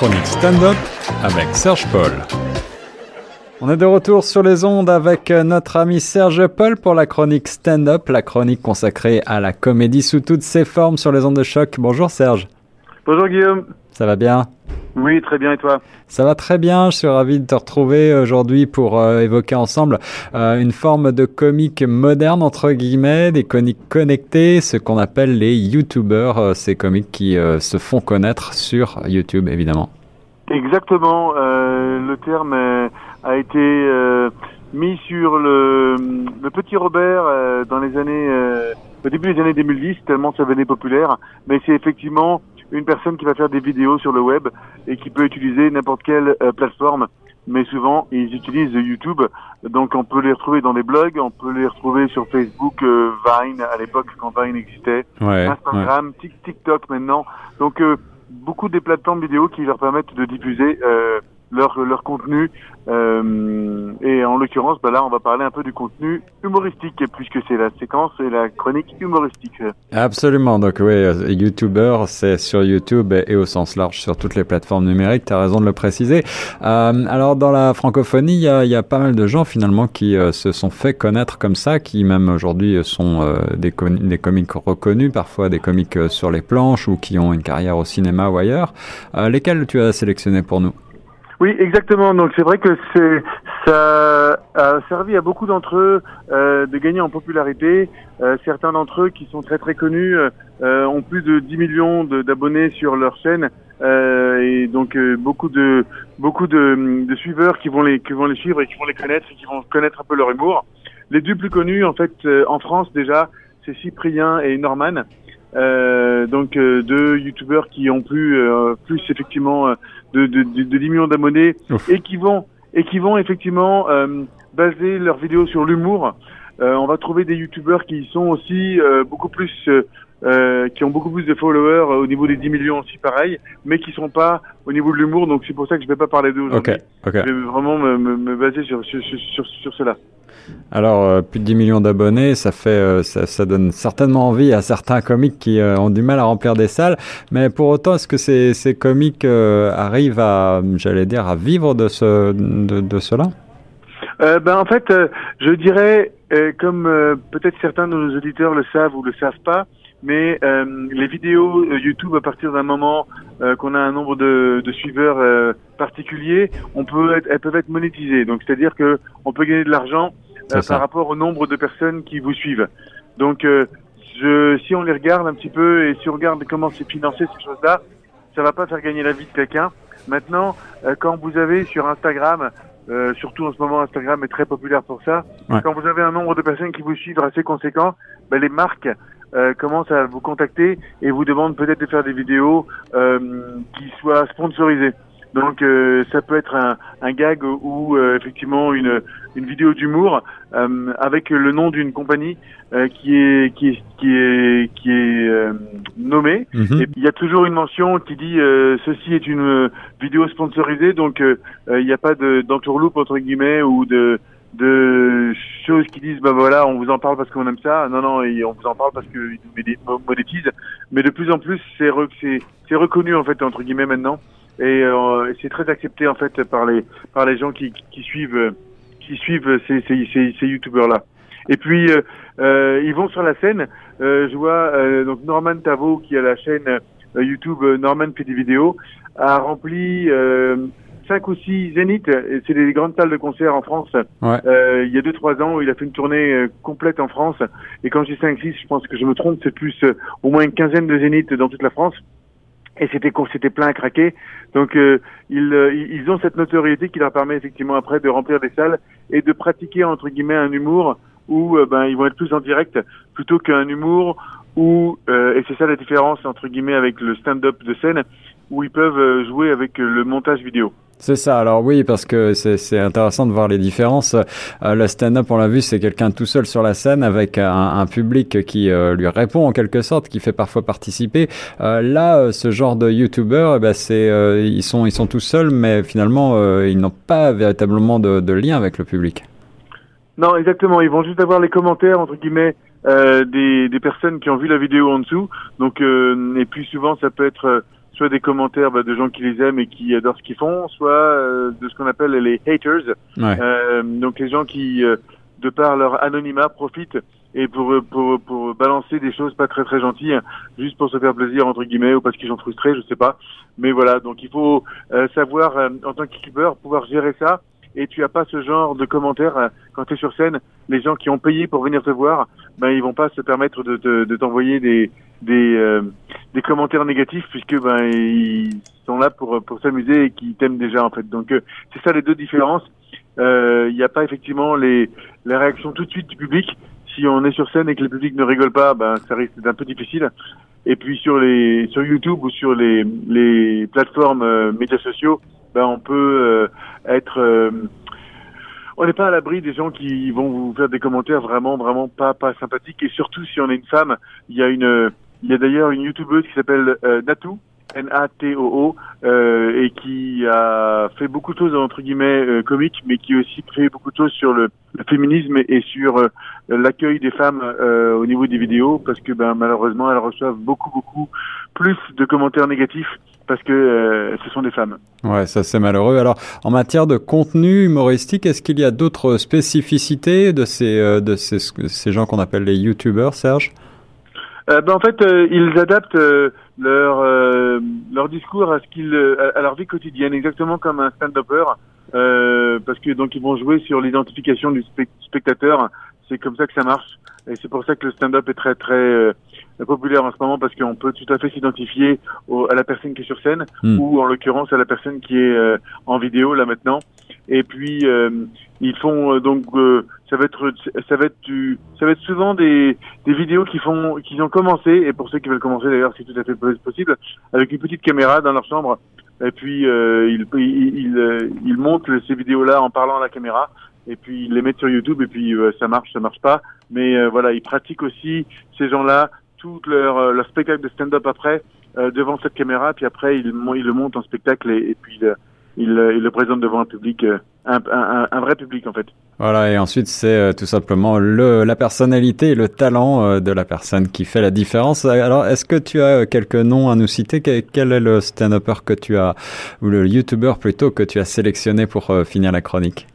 chronique stand-up avec Serge Paul. On est de retour sur les ondes avec notre ami Serge Paul pour la chronique stand-up, la chronique consacrée à la comédie sous toutes ses formes sur les ondes de choc. Bonjour Serge. Bonjour Guillaume. Ça va bien Oui, très bien et toi Ça va très bien, je suis ravi de te retrouver aujourd'hui pour euh, évoquer ensemble euh, une forme de comique moderne entre guillemets, des comiques connectés, ce qu'on appelle les YouTubers, euh, ces comiques qui se font connaître sur YouTube évidemment. Exactement, le terme a été mis sur le, le petit Robert dans les années au début des années 2010 tellement ça venait populaire, mais c'est effectivement une personne qui va faire des vidéos sur le web et qui peut utiliser n'importe quelle euh, plateforme. Mais souvent, ils utilisent YouTube, donc on peut les retrouver dans des blogs, on peut les retrouver sur Facebook, euh, Vine à l'époque quand Vine existait, Instagram, TikTok maintenant. Donc euh, beaucoup des plateformes vidéo qui leur permettent de diffuser leur, leur contenu. Euh, et en l'occurrence, bah là, on va parler un peu du contenu humoristique, puisque c'est la séquence et la chronique humoristique. Absolument. Donc oui, euh, YouTuber, c'est sur YouTube et au sens large sur toutes les plateformes numériques. Tu as raison de le préciser. Euh, alors dans la francophonie, il y a, y a, pas mal de gens finalement qui euh, se sont fait connaître comme ça, qui même aujourd'hui sont des, des comiques reconnus, parfois des comiques sur les planches ou qui ont une carrière au cinéma ou ailleurs. lesquels tu as sélectionné pour nous? Oui, exactement. Donc c'est vrai que c'est ça a servi à beaucoup d'entre eux euh, de gagner en popularité. Euh, certains d'entre eux qui sont très très connus euh, ont plus de 10 millions d'abonnés sur leur chaîne euh, et donc euh, beaucoup de beaucoup de, de, suiveurs qui vont les qui vont les suivre et qui vont les connaître et qui vont connaître un peu leur humour. Les deux plus connus en fait en France déjà, c'est Cyprien et Norman. Euh, donc euh, deux youtubeurs qui ont plus euh, plus effectivement de, de, de, 10 millions d'abonnés et qui vont et qui vont effectivement baser leurs vidéos sur l'humour. on va trouver des youtubeurs qui sont aussi beaucoup plus qui ont beaucoup plus de followers au niveau des 10 millions aussi pareil, mais qui sont pas au niveau de l'humour. Donc c'est pour ça que je vais pas parler d'eux aujourd'hui. Je vais vraiment me, me, me baser sur, sur, sur, sur cela. Alors, euh, plus de 10 millions d'abonnés, ça fait, euh, ça, donne certainement envie à certains comiques qui euh, ont du mal à remplir des salles. Mais pour autant, est-ce que ces, comiques arrivent à, j'allais dire, à vivre de ce, de cela? Ben en fait, je dirais, comme peut-être certains de nos auditeurs le savent ou le savent pas, mais les vidéos YouTube à partir d'un moment qu'on a un nombre de, de suiveurs particulier, on peut être, elles peuvent être monétisées. Donc c'est-à-dire que on peut gagner de l'argent euh, par rapport au nombre de personnes qui vous suivent. Donc, euh, je, si on les regarde un petit peu et si on regarde comment c'est financé ces choses-là, ça va pas faire gagner la vie de quelqu'un. Maintenant, euh, quand vous avez sur Instagram, surtout en ce moment Instagram est très populaire pour ça, quand vous avez un nombre de personnes qui vous suivent assez conséquent, ben, les marques commencent à vous contacter et vous demandent peut-être de faire des vidéos qui soient sponsorisées. Donc euh, ça peut être un, un gag ou euh, effectivement une, une vidéo d'humour euh, avec le nom d'une compagnie qui est qui est qui est qui est nommée. Mhm. Et il y a toujours une mention qui dit ceci est une vidéo sponsorisée, donc il n'y a pas d'entourloupe entre guillemets ou de de choses qui disent bah voilà on vous en parle parce qu'on aime ça non non on vous en parle parce qu'ils nous monétisent mais de plus en plus c'est c'est reconnu en fait entre guillemets maintenant et euh, c'est très accepté en fait par les par les gens qui, qui suivent qui suivent ces ces, ces, ces youtubeurs là. Et puis euh, euh, ils vont sur la scène. Euh, je vois euh, donc Norman Tavo qui a la chaîne YouTube Norman fait des vidéos a rempli cinq ou six zéniths. C'est des grandes salles de concert en France. Ouais. il y a deux trois ans, il a fait une tournée complète en France. Et quand j'ai cinq six, je pense que je me trompe, c'est plus au moins une quinzaine de zéniths dans toute la France et c'était c'était plein à craquer. Donc euh, ils, euh, ils ont cette notoriété qui leur permet effectivement après de remplir des salles et de pratiquer entre guillemets un humour où euh, ben ils vont être plus en direct plutôt qu'un humour où et c'est ça la différence entre guillemets avec le stand-up de scène où ils peuvent jouer avec le montage vidéo. C'est ça. Alors oui, parce que c'est intéressant de voir les différences. Euh, le stand-up, on l'a vu, c'est quelqu'un tout seul sur la scène avec un, un public qui euh, lui répond en quelque sorte, qui fait parfois participer. Euh, là, ce genre de youtubeurs, eh ben, c'est ils sont ils sont tout seuls, mais finalement ils n'ont pas véritablement de, de, lien avec le public. Non, exactement. Ils vont juste avoir les commentaires entre guillemets des, des personnes qui ont vu la vidéo en dessous. Donc et puis souvent ça peut être soit des commentaires bah, de gens qui les aiment et qui adorent ce qu'ils font, soit euh, de ce qu'on appelle les haters, Ouais. euh, donc les gens qui, euh, de par leur anonymat, profitent et pour, pour, pour balancer des choses pas très très gentilles, hein, juste pour se faire plaisir entre guillemets ou parce qu'ils sont frustrés, je sais pas. Mais voilà, donc il faut euh, savoir euh, en tant qu'équipeur pouvoir gérer ça. Et tu as pas ce genre de commentaires euh, quand tu es sur scène. Les gens qui ont payé pour venir te voir, ben ils vont pas se permettre de, de, de t'envoyer des des, euh, des commentaires négatifs puisque ben ils sont là pour pour s'amuser et qui t'aiment déjà en fait. Donc euh, c'est ça les deux différences. Euh, Il n'y a pas effectivement les les réactions tout de suite du public. Si on est sur scène et que le public ne rigole pas, ben ça risque d'être un peu difficile. Et puis sur les sur YouTube ou sur les les plateformes euh, médias sociaux, ben on peut euh, être euh, on n'est pas à l'abri des gens qui vont vous faire des commentaires vraiment vraiment pas pas sympathiques. Et surtout si on est une femme, il y a une il y a d'ailleurs une youtubeuse qui s'appelle euh, Natou N-A-T-O-O euh, et qui a fait beaucoup de choses entre guillemets euh, comiques mais qui a aussi fait beaucoup de choses sur le, le féminisme et, sur euh, l'accueil des femmes au niveau des vidéos parce que ben malheureusement elles reçoivent beaucoup beaucoup plus de commentaires négatifs parce que ce sont des femmes. Ouais, ça c'est malheureux. Alors, en matière de contenu humoristique, est-ce qu'il y a d'autres spécificités de ces, de ces, ces gens qu'on appelle les youtubeurs, Serge? Ben, en fait, ils adaptent leur euh, leur discours à ce qu'ils à, leur vie quotidienne, exactement comme un stand-upper, euh, parce que donc ils vont jouer sur l'identification du spec- spectateur. C'est comme ça que ça marche, et c'est pour ça que le stand-up est très très euh, populaire en ce moment parce qu'on peut tout à fait s'identifier à la personne qui est sur scène Hmm. ou en l'occurrence à la personne qui est euh, en vidéo là maintenant. Et puis euh, ils font donc ça va être ça va être du ça va être souvent des des vidéos qui font qui ont commencé et pour ceux qui veulent commencer d'ailleurs c'est tout à fait possible avec une petite caméra dans leur chambre et puis euh, montent ces vidéos là en parlant à la caméra et puis ils les mettent sur YouTube et puis euh, ça marche ça marche pas. Mais euh, voilà ils pratiquent aussi ces gens là tout leur euh, leur spectacle de stand-up après devant cette caméra. Puis après ils ils le montent en spectacle et, puis ils, ils, le présentent devant un public un, vrai public en fait. Voilà, et ensuite c'est tout simplement le, la personnalité et le talent de la personne qui fait la différence. Alors, est-ce que tu as quelques noms à nous citer? Que- Quel est le stand-upper que tu as, ou le YouTuber plutôt, que tu as sélectionné pour finir la chronique?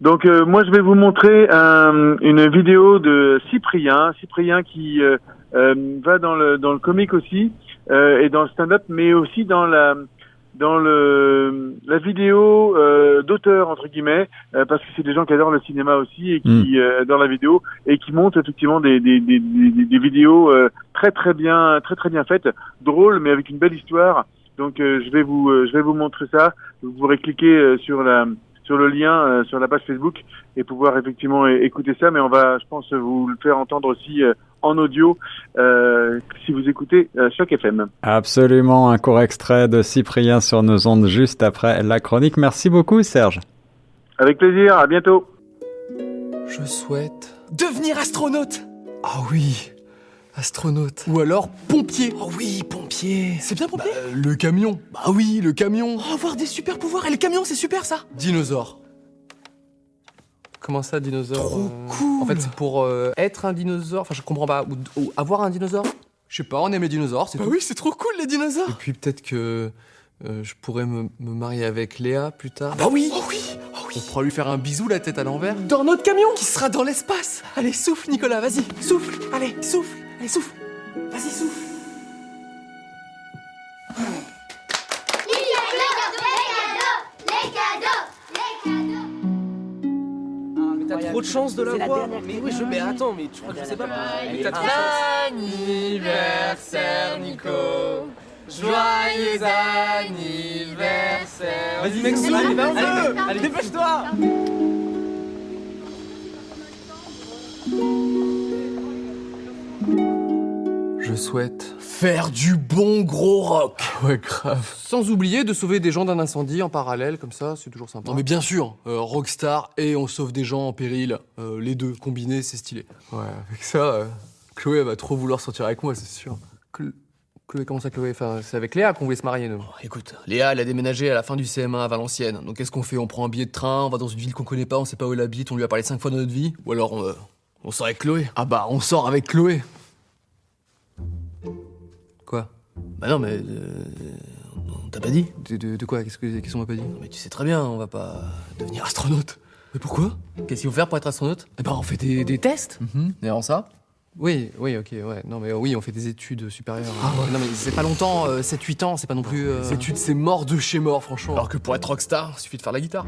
Donc euh, moi je vais vous montrer un- une vidéo de Cyprien, Cyprien qui euh, euh, va dans le dans le comique aussi euh, et dans le stand-up, mais aussi dans la dans le la vidéo euh, d'auteur entre guillemets euh, parce que c'est des gens qui adorent le cinéma aussi et qui euh, adorent la vidéo et qui montent effectivement des des des, des, des vidéos euh, très très bien très très bien faites. Drôles mais avec une belle histoire. Donc euh, je vais vous euh, je vais vous montrer ça. Vous pourrez cliquer euh, sur la sur le lien euh, sur la page Facebook et pouvoir effectivement écouter ça mais on va je pense vous le faire entendre aussi euh, en audio euh, si vous écoutez euh, Choc FM. Absolument, un court extrait de Cyprien sur nos ondes juste après la chronique. Merci beaucoup, Serge. Avec plaisir, à bientôt. Je souhaite devenir astronaute. Ah oui, astronaute. Ou alors pompier. Oh oui, pompier. C'est bien pompier? Le camion. Bah oui, le camion. Oh, avoir des super pouvoirs et le camion, c'est super ça? Dinosaure. Comment ça, dinosaure? Trop euh, cool. En fait, c'est pour euh, être un dinosaure. Enfin, je comprends pas. Ou, ou avoir un dinosaure? Je sais pas, on aime les dinosaures, c'est Bah tout. oui, c'est trop cool les Et dinosaures. puis peut-être que euh, je pourrais me, me marier avec Léa plus tard. Bah oui. Oh oui. Oh On pourra lui faire un bisou la tête à l'envers. Dans notre camion? Qui sera dans l'espace. Allez, souffle Nicolas, vas-y. Souffle. Allez, souffle. Allez, souffle. Vas-y, souffle. T'as trop de chance de la voir. Mais oui, je. Mais attends, mais tu crois que je sais pas Mais t'as trop. Anniversaire Nico Joyeux anniversaire Vas-y, mec, allez, allez, dépêche-toi. Souhaite faire du bon gros rock. Ouais, grave. Sans oublier de sauver des gens d'un incendie en parallèle, comme ça, c'est toujours sympa. Non mais bien sûr, euh, rockstar et on sauve des gens en péril, euh, les deux combinés, c'est stylé. Ouais, avec ça, euh, Chloé elle va trop vouloir sortir avec moi, c'est sûr. Cl- Chloé, comment ça, Chloé? Enfin, c'est avec Léa qu'on voulait se marier, nous. Écoute, Léa, elle a déménagé à la fin du CM1 à Valenciennes. Donc qu'est-ce qu'on fait? On prend un billet de train, on va dans une ville qu'on connaît pas, on sait pas où elle habite, on lui a parlé cinq fois dans notre vie? Ou alors on, euh, on sort avec Chloé Ah bah, on sort avec Chloé. Bah non mais... euh, On t'a pas dit De, de- de quoi? Qu'est-ce que- qu'est-ce qu'on m'a pas dit? Mais tu sais très bien, on va pas devenir astronaute. Mais pourquoi? Qu'est-ce qu'il faut faire pour être astronaute? Eh ben, on fait des, des tests Et avant ça? Oui, oui, ok, ouais. Non, mais euh, oui, on fait des études supérieures. Non, mais c'est pas longtemps, 7-8 ans, c'est pas non plus. euh, Les études, c'est mort de chez mort, franchement. Alors que pour être rockstar, il suffit de faire la guitare.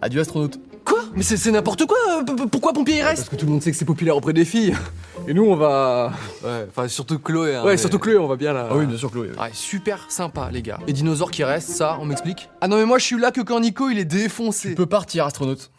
Adieu astronaute. Quoi? Mais c'est c'est n'importe quoi euh, p- Pourquoi pompier il reste? Parce que tout le monde sait que c'est populaire auprès des filles. Et nous, on va. Ouais, enfin, surtout Chloé. Hein, ouais, surtout Chloé, on va bien là. Ah oui, bien sûr, Chloé. Ouais, super sympa, les gars. Les dinosaures qui restent, ça, on m'explique? Ah non, mais moi, je suis là que quand Nico, il est défoncé. Tu peux partir, astronaute.